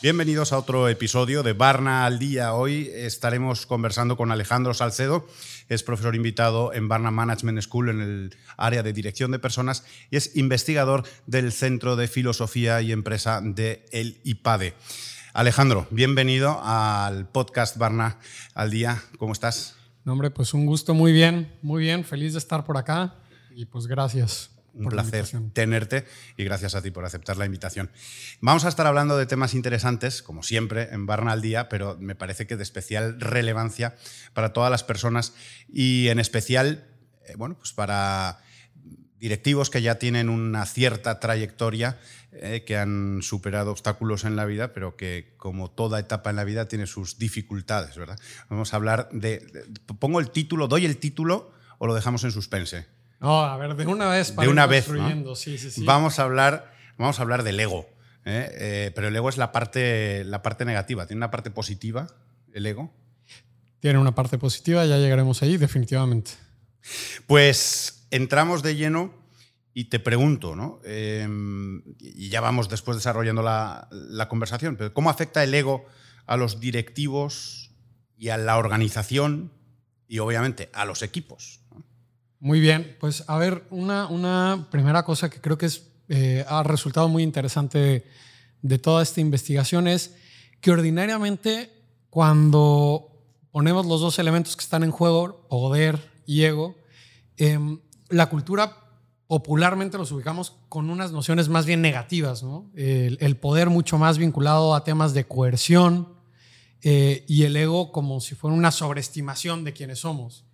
Bienvenidos a otro episodio de Barna al Día. Hoy estaremos conversando con Alejandro Salcedo, es profesor invitado en Barna Management School en el área de dirección de personas y es investigador del Centro de Filosofía y Empresa de el IPADE. Alejandro, bienvenido al podcast Barna al Día. ¿Cómo estás? No, hombre, pues un gusto, muy bien, muy bien, feliz de estar por acá y pues gracias. Un placer tenerte y gracias a ti por aceptar la invitación. Vamos a estar hablando de temas interesantes, como siempre, en Barna al Día, pero me parece que de especial relevancia para todas las personas y en especial, eh, bueno, pues para directivos que ya tienen una cierta trayectoria, eh, que han superado obstáculos en la vida, pero que como toda etapa en la vida tiene sus dificultades, ¿verdad? Vamos a hablar de pongo el título, doy el título o lo dejamos en suspense. No, a ver, de una vez. Para de una vez. Sí, sí, sí. Vamos, a hablar, vamos a hablar del ego. ¿eh? Eh, pero el ego es la parte, la parte negativa. ¿Tiene una parte positiva el ego? Tiene una parte positiva, ya llegaremos ahí, definitivamente. Pues entramos de lleno y te pregunto, ¿no? Em, y ya vamos después desarrollando la, conversación, pero ¿cómo afecta el ego a los directivos y a la organización y obviamente a los equipos? Muy bien, pues a ver, una, una primera cosa que creo que es, eh, ha resultado muy interesante de, toda esta investigación es que ordinariamente cuando ponemos los dos elementos que están en juego, poder y ego, em, la cultura popularmente los ubicamos con unas nociones más bien negativas, el, poder mucho más vinculado a temas de coerción eh, y el ego como si fuera una sobreestimación de quienes somos.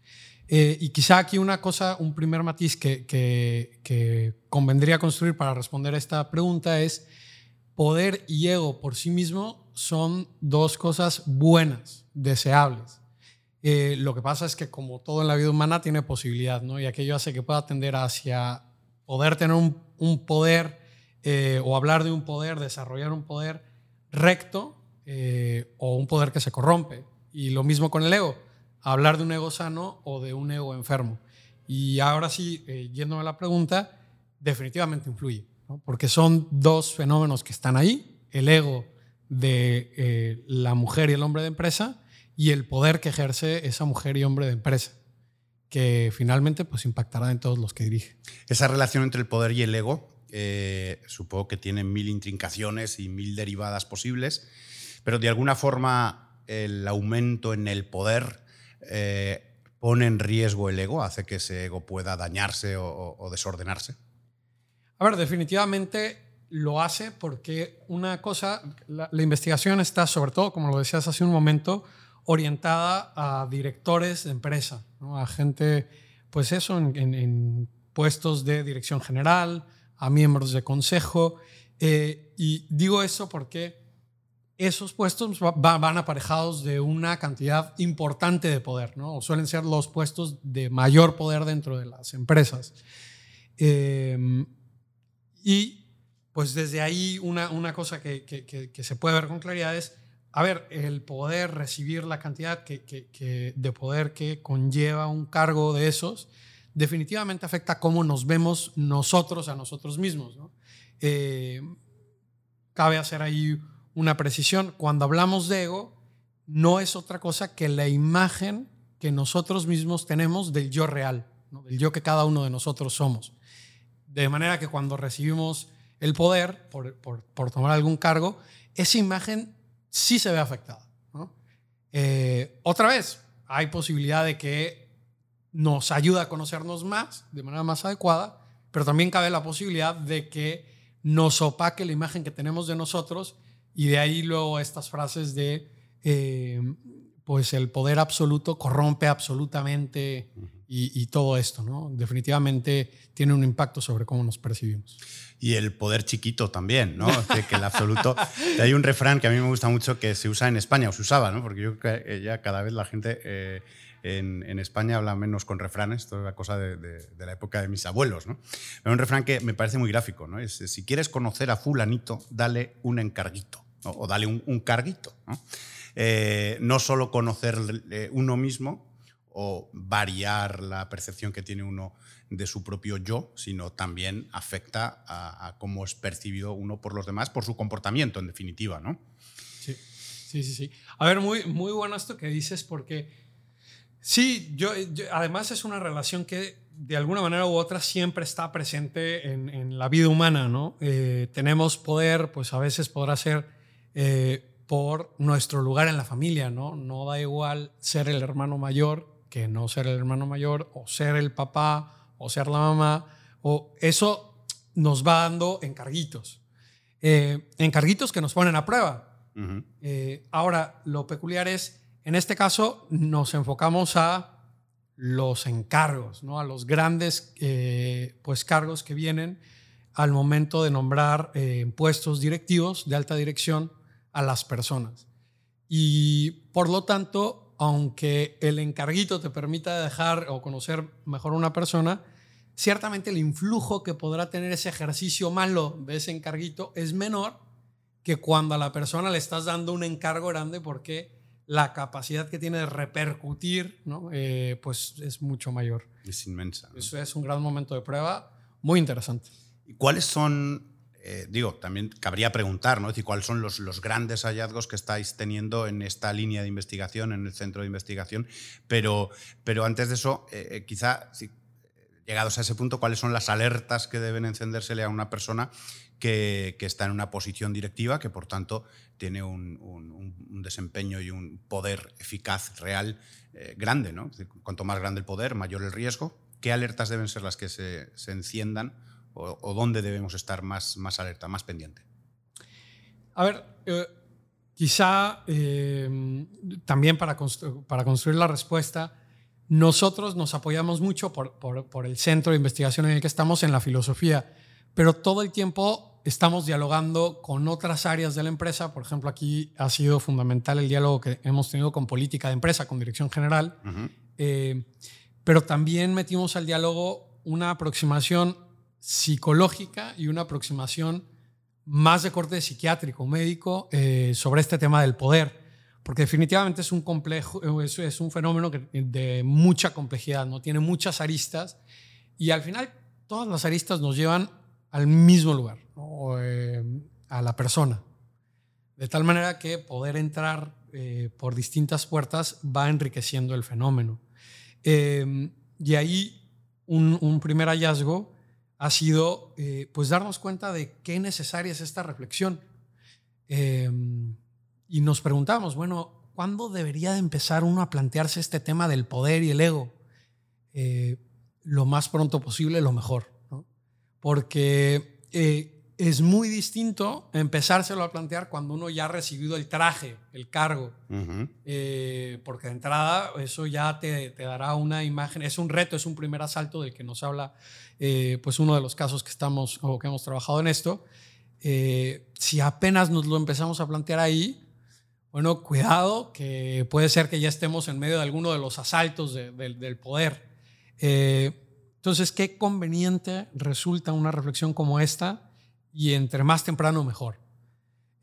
Eh, y quizá aquí una cosa, un primer matiz que, que, convendría construir para responder a esta pregunta es, poder y ego por sí mismo son dos cosas buenas, deseables. Eh, lo que pasa es que como todo en la vida humana tiene posibilidad, ¿no? Y aquello hace que pueda tender hacia poder tener un, poder eh, o hablar de un poder, desarrollar un poder recto o un poder que se corrompe. Y lo mismo con el ego hablar de un ego sano o de un ego enfermo. Y ahora sí, eh, yéndome a la pregunta, definitivamente influye, porque son dos fenómenos que están ahí, el ego de eh, la mujer y el hombre de empresa y el poder que ejerce esa mujer y hombre de empresa, que finalmente pues impactará en todos los que dirige. Esa relación entre el poder y el ego, eh, supongo que tiene mil intrincaciones y mil derivadas posibles, pero de alguna forma el aumento en el poder eh, pone en riesgo el ego, hace que ese ego pueda dañarse o, desordenarse? A ver, definitivamente lo hace porque una cosa, la, investigación está sobre todo, como lo decías hace un momento, orientada a directores de empresa, a gente, pues eso, en, puestos de dirección general, a miembros de consejo. Eh, y digo eso porque esos puestos van aparejados de una cantidad importante de poder, ¿no? O suelen ser los puestos de mayor poder dentro de las empresas. Em, y pues desde ahí una, una cosa que, que, se puede ver con claridad es, a ver, el poder recibir la cantidad de poder que conlleva un cargo de esos, definitivamente afecta cómo nos vemos nosotros a nosotros mismos, ¿no? Eh, cabe hacer ahí una precisión. Cuando hablamos de ego, no es otra cosa que la imagen que nosotros mismos tenemos del yo real, del yo que cada uno de nosotros somos. De manera que cuando recibimos el poder por, por, tomar algún cargo, esa imagen sí se ve afectada. Eh, otra vez, hay posibilidad de que nos ayude a conocernos más, de manera más adecuada, pero también cabe la posibilidad de que nos opaque la imagen que tenemos de nosotros y de ahí luego estas frases de, eh, pues el poder absoluto corrompe absolutamente y, todo esto, ¿no? Definitivamente tiene un impacto sobre cómo nos percibimos. Y el poder chiquito también, ¿no? que el absoluto... hay un refrán que a mí me gusta mucho que se usa en España, o se usaba, ¿no? Porque yo creo que ya cada vez la gente... Eh, en, España habla menos con refranes, esto es la cosa de, la época de mis abuelos. ¿no? Pero un refrán que me parece muy gráfico, ¿no? es si quieres conocer a fulanito, dale un encarguito o, dale un, carguito. ¿no? Eh, no solo conocer uno mismo o variar la percepción que tiene uno de su propio yo, sino también afecta a, cómo es percibido uno por los demás, por su comportamiento, en definitiva, ¿no? Sí, sí, sí. sí. A ver, muy, muy bueno esto que dices, porque sí, yo, además es una relación que de alguna manera u otra siempre está presente en, la vida humana, ¿no? Eh, tenemos poder, pues a veces podrá ser eh, por nuestro lugar en la familia, ¿no? No da igual ser el hermano mayor que no ser el hermano mayor, o ser el papá, o ser la mamá, o eso nos va dando encarguitos. Eh, encarguitos que nos ponen a prueba. ahora, lo peculiar es, en este caso, nos enfocamos a los encargos, ¿no? a los grandes eh, pues, cargos que vienen al momento de nombrar eh, puestos directivos de alta dirección a las personas. Y por lo tanto, aunque el encarguito te permita dejar o conocer mejor a una persona, ciertamente el influjo que podrá tener ese ejercicio malo de ese encarguito es menor que cuando a la persona le estás dando un encargo grande porque la capacidad que tiene de repercutir, ¿no? Eh, pues es mucho mayor. Es inmensa. Eso es un gran momento de prueba, muy interesante. ¿Y cuáles son, eh, digo, también cabría preguntar, ¿no? Es cuáles son los, los, grandes hallazgos que estáis teniendo en esta línea de investigación, en el centro de investigación, pero, pero antes de eso, eh, quizá, llegados a ese punto, cuáles son las alertas que deben encendérsele a una persona que, está en una posición directiva, que por tanto tiene un, desempeño y un poder eficaz, real, eh, grande. ¿no? Cuanto más grande el poder, mayor el riesgo. ¿Qué alertas deben ser las que se, enciendan o, dónde debemos estar más, más alerta, más pendiente? A ver, eh, quizá eh, también para, para construir la respuesta, nosotros nos apoyamos mucho por, por, el centro de investigación en el que estamos en la filosofía, pero todo el tiempo estamos dialogando con otras áreas de la empresa. Por ejemplo, aquí ha sido fundamental el diálogo que hemos tenido con política de empresa, con dirección general, eh, pero también metimos al diálogo una aproximación psicológica y una aproximación más de corte psiquiátrico, médico, eh, sobre este tema del poder porque definitivamente es un complejo, es, es un fenómeno de mucha complejidad, ¿no? Tiene muchas aristas y al final todas las aristas nos llevan al mismo lugar, eh, a la persona. De tal manera que poder entrar eh, por distintas puertas va enriqueciendo el fenómeno. Em, y ahí un, un, primer hallazgo ha sido eh, pues darnos cuenta de qué necesaria es esta reflexión. Em, y nos preguntamos, bueno, ¿cuándo debería de empezar uno a plantearse este tema del poder y el ego? Eh, lo más pronto posible, lo mejor, ¿no? Porque eh, es muy distinto empezárselo a plantear cuando uno ya ha recibido el traje, el cargo, eh, porque de entrada eso ya te, te, dará una imagen, es un reto, es un primer asalto del que nos habla pues uno de los casos que estamos o que hemos trabajado en esto. si apenas nos lo empezamos a plantear ahí, bueno, cuidado, que puede ser que ya estemos en medio de alguno de los asaltos del poder. Eh, entonces, qué conveniente resulta una reflexión como esta y entre más temprano mejor.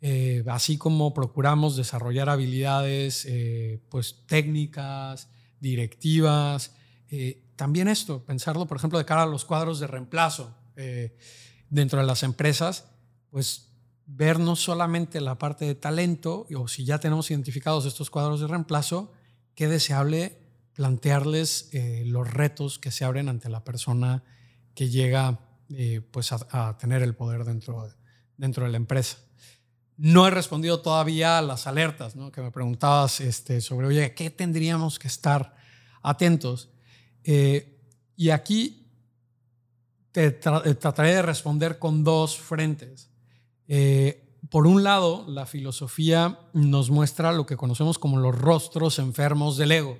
Eh, así como procuramos desarrollar habilidades eh, pues, técnicas, directivas, también esto, pensarlo, por ejemplo, de cara a los cuadros de reemplazo dentro de las empresas, pues ver no solamente la parte de talento, o si ya tenemos identificados estos cuadros de reemplazo, qué deseable plantearles eh, los retos que se abren ante la persona que llega eh, pues a, tener el poder dentro de, dentro de la empresa. No he respondido todavía a las alertas ¿no? que me preguntabas este, sobre, oye, ¿qué tendríamos que estar atentos? Eh, y aquí te trataré de responder con dos frentes. Eh, por un lado, la filosofía nos muestra lo que conocemos como los rostros enfermos del ego.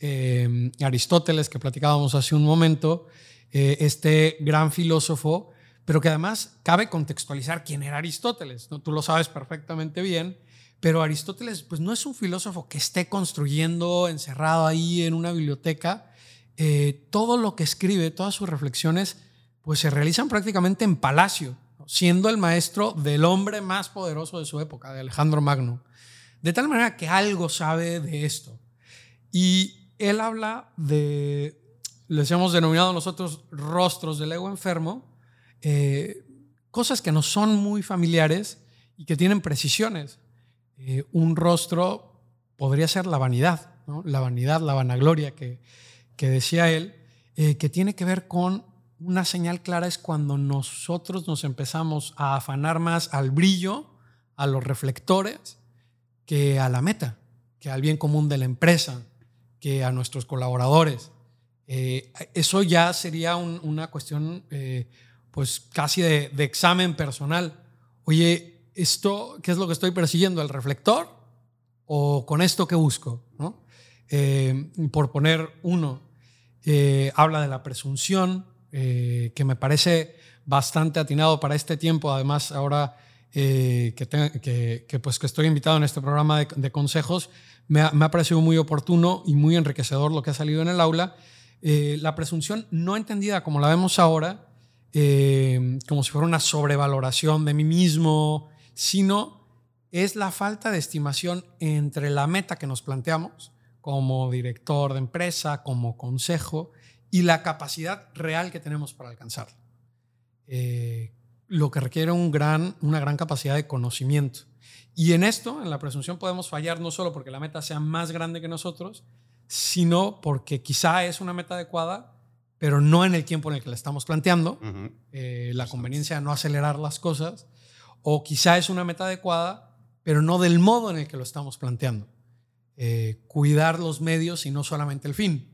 Eh, Aristóteles, que platicábamos hace un momento, eh, este gran filósofo, pero que además cabe contextualizar quién era Aristóteles. ¿no? Tú lo sabes perfectamente bien, pero Aristóteles pues, no es un filósofo que esté construyendo, encerrado ahí en una biblioteca. todo lo que escribe, todas sus reflexiones, pues se realizan prácticamente en palacio siendo el maestro del hombre más poderoso de su época, de Alejandro Magno. De tal manera que algo sabe de esto. Y él habla de, les hemos denominado nosotros rostros del ego enfermo, eh, cosas que no son muy familiares y que tienen precisiones. Eh, un rostro podría ser la vanidad, la vanidad, la vanagloria que, que decía él, eh, que tiene que ver con una señal clara es cuando nosotros nos empezamos a afanar más al brillo, a los reflectores, que a la meta, que al bien común de la empresa, que a nuestros colaboradores. Eh, eso ya sería una cuestión pues casi de, examen personal. Oye, ¿esto qué es lo que estoy persiguiendo? ¿El reflector? ¿O con esto que busco? ¿no? Eh, por poner uno, eh, habla de la presunción, eh, que me parece bastante atinado para este tiempo, además ahora que, pues que estoy invitado en este programa de, consejos, me me ha, parecido muy oportuno y muy enriquecedor lo que ha salido en el aula. La presunción no entendida como la vemos ahora, como si fuera una sobrevaloración de mí mismo, sino es la falta de estimación entre la meta que nos planteamos como director de empresa, como consejo, y la capacidad real que tenemos para alcanzarla. Eh, lo que requiere una gran capacidad de conocimiento. Y en esto, en la presunción, podemos fallar no solo porque la meta sea más grande que nosotros, sino porque quizá es una meta adecuada, pero no en el tiempo en el que la estamos planteando, eh, la conveniencia de no acelerar las cosas, o quizá es una meta adecuada, pero no del modo en el que lo estamos planteando. Eh, cuidar los medios y no solamente el fin.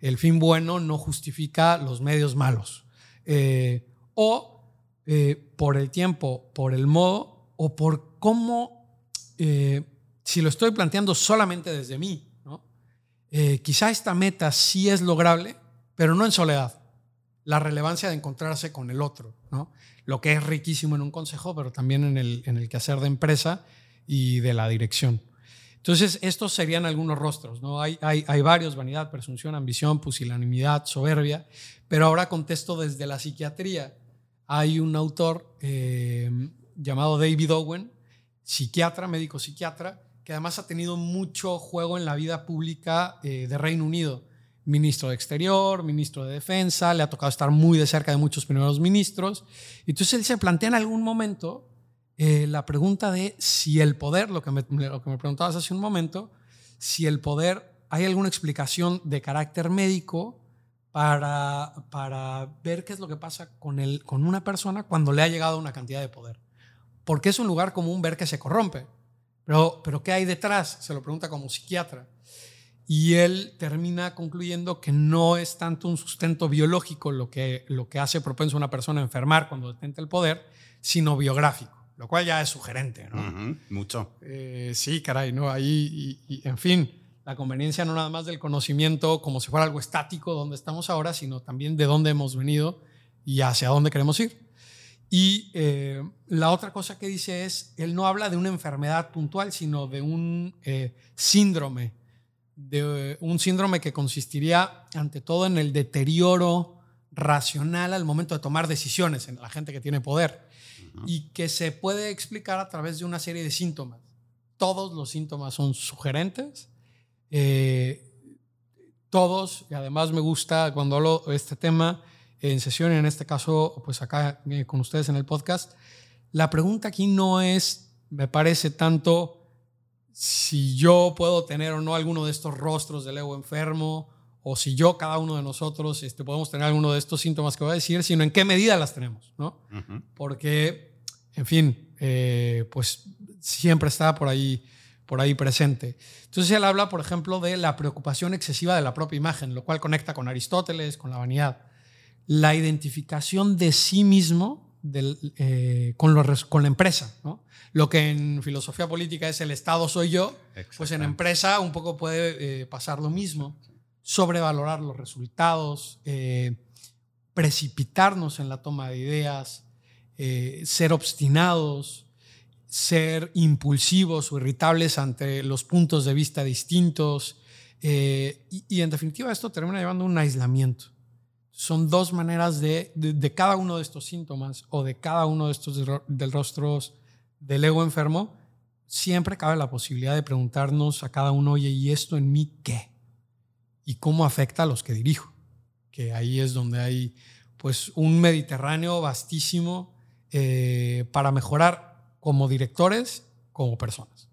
El fin bueno no justifica los medios malos. Eh, o por el tiempo, por el modo, o por cómo, si lo estoy planteando solamente desde mí, quizá esta meta sí es lograble, pero no en soledad. La relevancia de encontrarse con el otro, ¿no? lo que es riquísimo en un consejo, pero también en el, en el quehacer de empresa y de la dirección. Entonces, estos serían algunos rostros, ¿no? Hay, hay, hay varios, vanidad, presunción, ambición, pusilanimidad, soberbia, pero ahora contesto desde la psiquiatría. Hay un autor eh, llamado David Owen, psiquiatra, médico psiquiatra, que además ha tenido mucho juego en la vida pública eh, de Reino Unido ministro de Exterior, ministro de Defensa, le ha tocado estar muy de cerca de muchos primeros ministros. Entonces él se plantea en algún momento eh, la pregunta de si el poder, lo que, me, lo que me preguntabas hace un momento, si el poder, hay alguna explicación de carácter médico para, para ver qué es lo que pasa con, el, con una persona cuando le ha llegado una cantidad de poder. Porque es un lugar común ver que se corrompe. Pero, pero ¿qué hay detrás? Se lo pregunta como psiquiatra. Y él termina concluyendo que no es tanto un sustento biológico lo que, lo que hace propenso a una persona a enfermar cuando detenta el poder, sino biográfico, lo cual ya es sugerente, ¿no? mucho. Eh, sí, caray, ¿no? Ahí, y, en fin, la conveniencia no nada más del conocimiento como si fuera algo estático donde estamos ahora, sino también de dónde hemos venido y hacia dónde queremos ir. Y eh, la otra cosa que dice es, él no habla de una enfermedad puntual, sino de un eh, síndrome de un síndrome que consistiría ante todo en el deterioro racional al momento de tomar decisiones en la gente que tiene poder y que se puede explicar a través de una serie de síntomas. Todos los síntomas son sugerentes, eh, todos, y además me gusta cuando hablo de este tema en sesión, en este caso, pues acá eh, con ustedes en el podcast, la pregunta aquí no es, me parece tanto, si yo puedo tener o no alguno de estos rostros del ego enfermo, o si yo, cada uno de nosotros, este, podemos tener alguno de estos síntomas que voy a decir, sino en qué medida las tenemos, ¿no? Porque, en fin, eh, pues siempre está por ahí, por ahí presente. Entonces él habla, por ejemplo, de la preocupación excesiva de la propia imagen, lo cual conecta con Aristóteles, con la vanidad. La identificación de sí mismo eh, con, con la empresa, ¿no? Lo que en filosofía política es el Estado soy yo, pues en empresa un poco puede eh, pasar lo mismo. Sobrevalorar los resultados, eh, precipitarnos en la toma de ideas, ser obstinados, ser impulsivos o irritables ante los puntos de vista distintos. Y, en definitiva esto termina llevando a un aislamiento. Son dos maneras de, de, cada uno de estos síntomas o de cada uno de estos del rostros del ego enfermo, siempre cabe la posibilidad de preguntarnos a cada uno, oye, ¿y esto en mí qué? y cómo afecta a los que dirijo, que ahí es donde hay pues un Mediterráneo vastísimo eh, para mejorar como directores, como personas.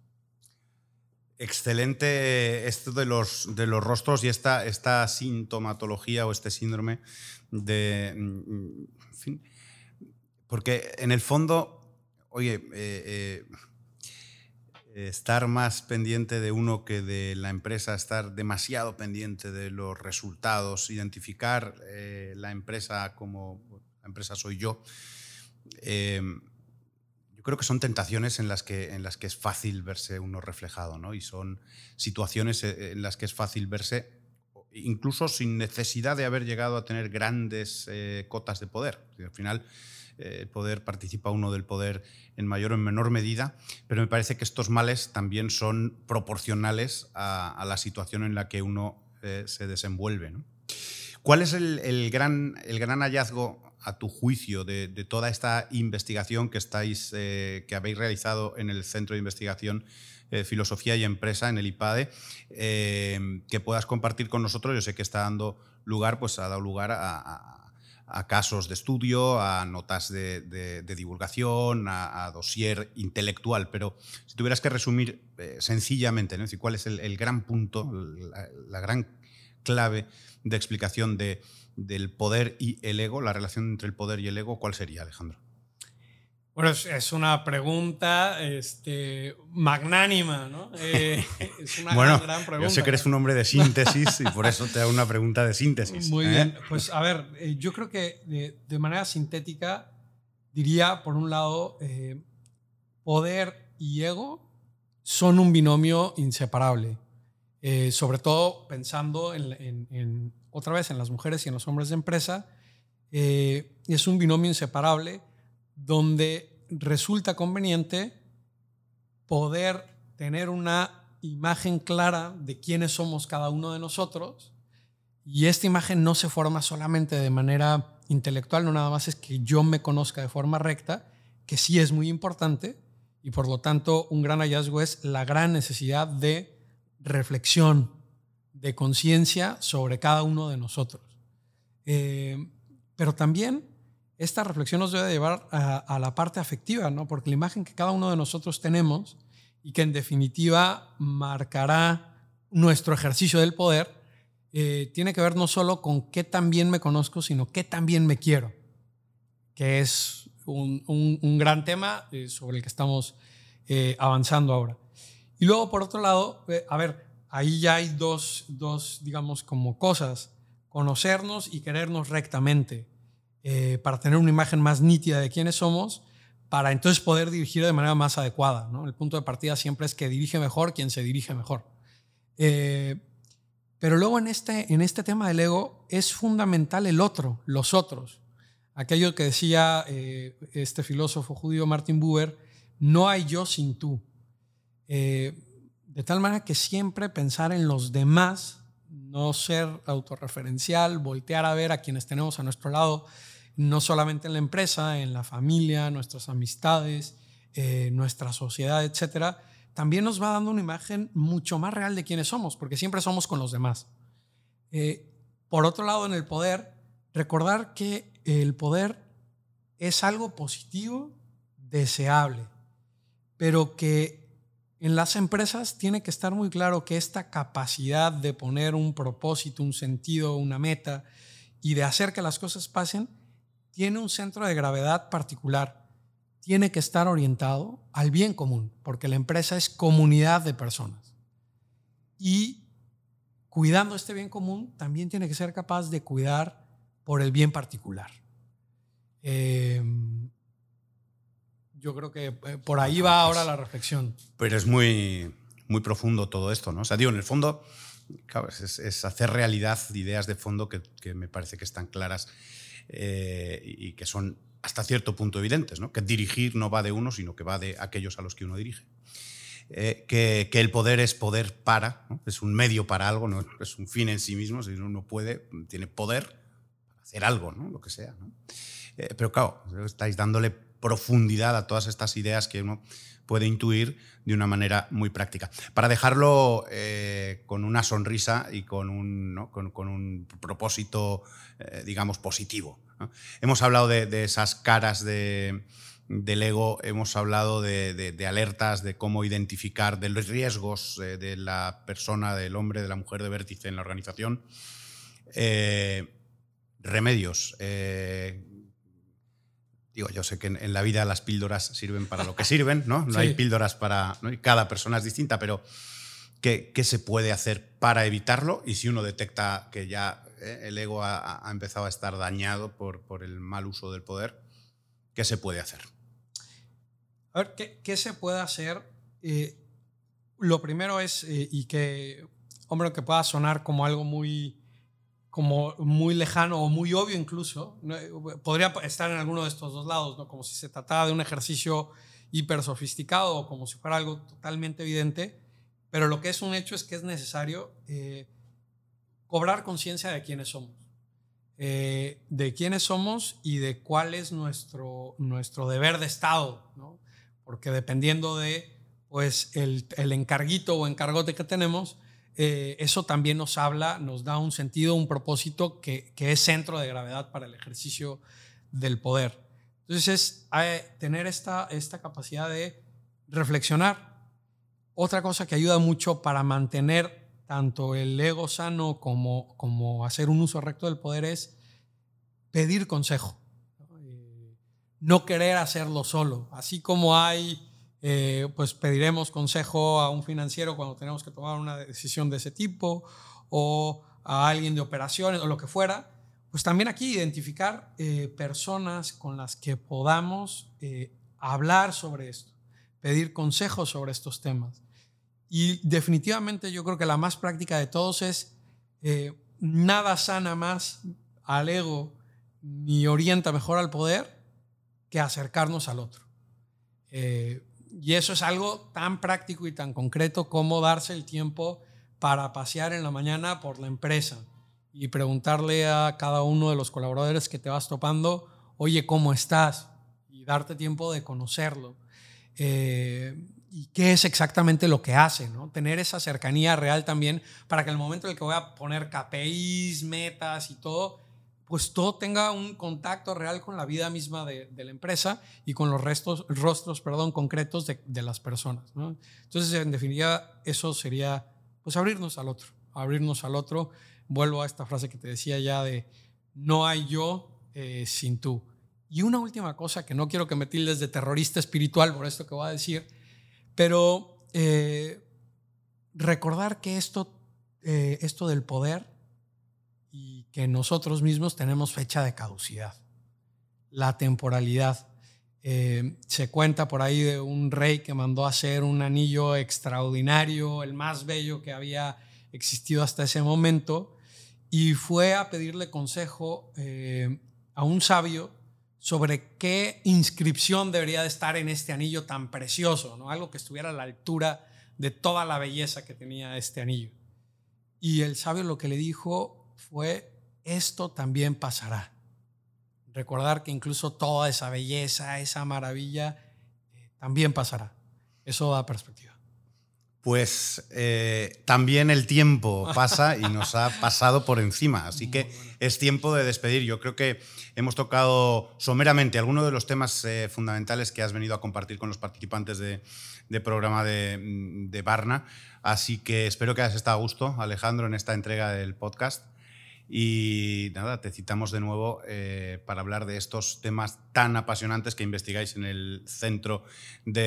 Excelente esto de los, de los rostros y esta, esta sintomatología o este síndrome de... Mm, porque en el fondo, oye, eh, eh, estar más pendiente de uno que de la empresa, estar demasiado pendiente de los resultados, identificar eh, la empresa como la empresa soy yo creo que son tentaciones en las que, en las que es fácil verse uno reflejado, ¿no? Y son situaciones en las que es fácil verse incluso sin necesidad de haber llegado a tener grandes cotas de poder. Al final, el poder participa uno del poder en mayor o en menor medida, pero me parece que estos males también son proporcionales a, la situación en la que uno eh, se desenvuelve. ¿Cuál es el, gran, el gran hallazgo a tu juicio de, toda esta investigación que, estáis, eh, que habéis realizado en el Centro de Investigación eh, Filosofía y Empresa, en el IPADE, que puedas compartir con nosotros? Yo sé que está dando lugar, pues ha dado lugar a a casos de estudio, a notas de, divulgación, a, dossier intelectual, pero si tuvieras que resumir eh, sencillamente, ¿no? cuál es el, gran punto, la, gran clave de explicación de, del poder y el ego, la relación entre el poder y el ego, ¿cuál sería, Alejandro? Bueno, es una pregunta este, magnánima, ¿no? Eh, es una bueno, gran, pregunta. Yo sé que eres un hombre de síntesis y por eso te hago una pregunta de síntesis. Muy ¿eh? bien. Pues a ver, eh, yo creo que de, manera sintética diría, por un lado, poder y ego son un binomio inseparable. Sobre todo pensando en, otra vez en las mujeres y en los hombres de empresa, es un binomio inseparable donde resulta conveniente poder tener una imagen clara de quiénes somos cada uno de nosotros y esta imagen no se forma solamente de manera intelectual, no nada más es que yo me conozca de forma recta, que sí es muy importante y por lo tanto un gran hallazgo es la gran necesidad de reflexión, de conciencia sobre cada uno de nosotros. Eh, pero también esta reflexión nos debe llevar a, la parte afectiva, ¿no? porque la imagen que cada uno de nosotros tenemos y que en definitiva marcará nuestro ejercicio del poder, eh, tiene que ver no solo con qué tan bien me conozco, sino qué tan bien me quiero, que es un, gran tema eh, sobre el que estamos eh, avanzando ahora. Y luego, por otro lado, a ver, ahí ya hay dos, dos, digamos, como cosas, conocernos y querernos rectamente. Eh, para tener una imagen más nítida de quiénes somos, para entonces poder dirigir de manera más adecuada. El punto de partida siempre es que dirige mejor quien se dirige mejor. Eh, pero luego en este, en este tema del ego es fundamental el otro, los otros. Aquello que decía eh, este filósofo judío Martin Buber, no hay yo sin tú. De tal manera que siempre pensar en los demás, no ser autorreferencial, voltear a ver a quienes tenemos a nuestro lado, no solamente en la empresa, en la familia, nuestras amistades, eh, nuestra sociedad, etcétera, también nos va dando una imagen mucho más real de quiénes somos, porque siempre somos con los demás. Eh, por otro lado, en el poder, recordar que el poder es algo positivo, deseable, pero que en las empresas tiene que estar muy claro que esta capacidad de poner un propósito, un sentido, una meta y de hacer que las cosas pasen tiene un centro de gravedad particular. Tiene que estar orientado al bien común, porque la empresa es comunidad de personas. Y cuidando este bien común, también tiene que ser capaz de cuidar por el bien particular. Em, yo creo que eh, por ahí va ahora la reflexión. Pero es muy, muy profundo todo esto, ¿no? O sea, digo, en el fondo, es, hacer realidad ideas de fondo que, que, me parece que están claras eh, y que son hasta cierto punto evidentes, ¿no? que dirigir no va de uno, sino que va de aquellos a los que uno dirige. Eh, que, el poder es poder para, es un medio para algo, no es un fin en sí mismo, si uno puede, tiene poder para hacer algo, ¿no? lo que sea. Eh, pero claro, estáis dándole profundidad a todas estas ideas que uno puede intuir de una manera muy práctica. Para dejarlo eh, con una sonrisa y con un, con, un propósito, eh, digamos, positivo. Hemos hablado de, esas caras de, del ego, hemos hablado de, alertas, de cómo identificar, de los riesgos eh, de la persona, del hombre, de la mujer de vértice en la organización. remedios Digo, yo sé que en, la vida las píldoras sirven para lo que sirven, ¿no? No hay píldoras para. ¿no? Y cada persona es distinta, pero ¿qué, ¿qué, se puede hacer para evitarlo? Y si uno detecta que ya eh, el ego ha, empezado a estar dañado por, por, el mal uso del poder, ¿qué se puede hacer? A ver, ¿qué, qué se puede hacer? Eh, lo primero es, eh, y que, hombre, que pueda sonar como algo muy como muy lejano o muy obvio incluso, podría estar en alguno de estos dos lados, ¿no? como si se tratara de un ejercicio hiper sofisticado o como si fuera algo totalmente evidente, pero lo que es un hecho es que es necesario eh, cobrar conciencia de quiénes somos, eh, de quiénes somos y de cuál es nuestro, nuestro deber de Estado, ¿no? porque dependiendo de pues, el, el encarguito o encargote que tenemos, eh, eso también nos habla, nos da un sentido, un propósito que, es centro de gravedad para el ejercicio del poder. Entonces es eh, tener esta, esta capacidad de reflexionar. Otra cosa que ayuda mucho para mantener tanto el ego sano como, como hacer un uso recto del poder es pedir consejo. No querer hacerlo solo. Así como hay eh, pues pediremos consejo a un financiero cuando tenemos que tomar una decisión de ese tipo o a alguien de operaciones o lo que fuera. Pues también aquí identificar eh, personas con las que podamos eh, hablar sobre esto, pedir consejos sobre estos temas. Y definitivamente yo creo que la más práctica de todos es nada sana más al ego ni orienta mejor al poder que acercarnos al otro. Y eso es algo tan práctico y tan concreto como darse el tiempo para pasear en la mañana por la empresa y preguntarle a cada uno de los colaboradores que te vas topando, oye, ¿cómo estás? Y darte tiempo de conocerlo. Eh, y qué es exactamente lo que hace, ¿no? Tener esa cercanía real también para que el momento en el que voy a poner KPIs, metas y todo, pues todo tenga un contacto real con la vida misma de, la empresa y con los restos, rostros perdón, concretos de, las personas. Entonces, en definitiva, eso sería pues abrirnos al otro, abrirnos al otro. Vuelvo a esta frase que te decía ya de no hay yo eh, sin tú. Y una última cosa que no quiero que me tildes de terrorista espiritual por esto que voy a decir, pero eh, recordar que esto, eh, esto del poder y que nosotros mismos tenemos fecha de caducidad. La temporalidad. Eh, se cuenta por ahí de un rey que mandó hacer un anillo extraordinario, el más bello que había existido hasta ese momento, y fue a pedirle consejo eh, a un sabio sobre qué inscripción debería de estar en este anillo tan precioso, ¿no? algo que estuviera a la altura de toda la belleza que tenía este anillo. Y el sabio lo que le dijo fue, esto también pasará. Recordar que incluso toda esa belleza, esa maravilla, eh, también pasará. Eso da perspectiva. Pues eh, también el tiempo pasa y nos ha pasado por encima, así que es tiempo de despedir. Yo creo que hemos tocado someramente algunos de los temas eh, fundamentales que has venido a compartir con los participantes de, programa de, de Barna, así que espero que hayas estado a gusto, Alejandro, en esta entrega del podcast. Y nada, te citamos de nuevo eh, para hablar de estos temas tan apasionantes que investigáis en el Centro de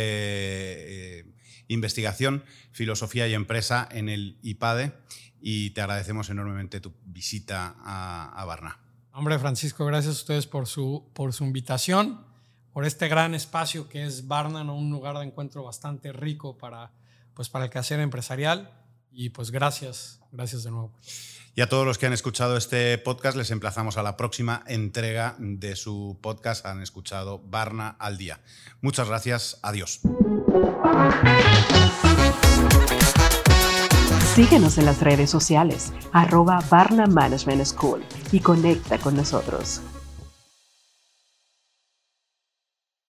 eh, Investigación, Filosofía y Empresa en el IPADE. Y te agradecemos enormemente tu visita a, a Barna. Hombre, Francisco, gracias a ustedes por su, por su invitación, por este gran espacio que es Barna, un lugar de encuentro bastante rico para, pues, para el quehacer empresarial. Y pues gracias, gracias de nuevo. Y a todos los que han escuchado este podcast les emplazamos a la próxima entrega de su podcast. Han escuchado Barna al día. Muchas gracias. Adiós. Síguenos en las redes sociales, arroba Barna Management School y conecta con nosotros.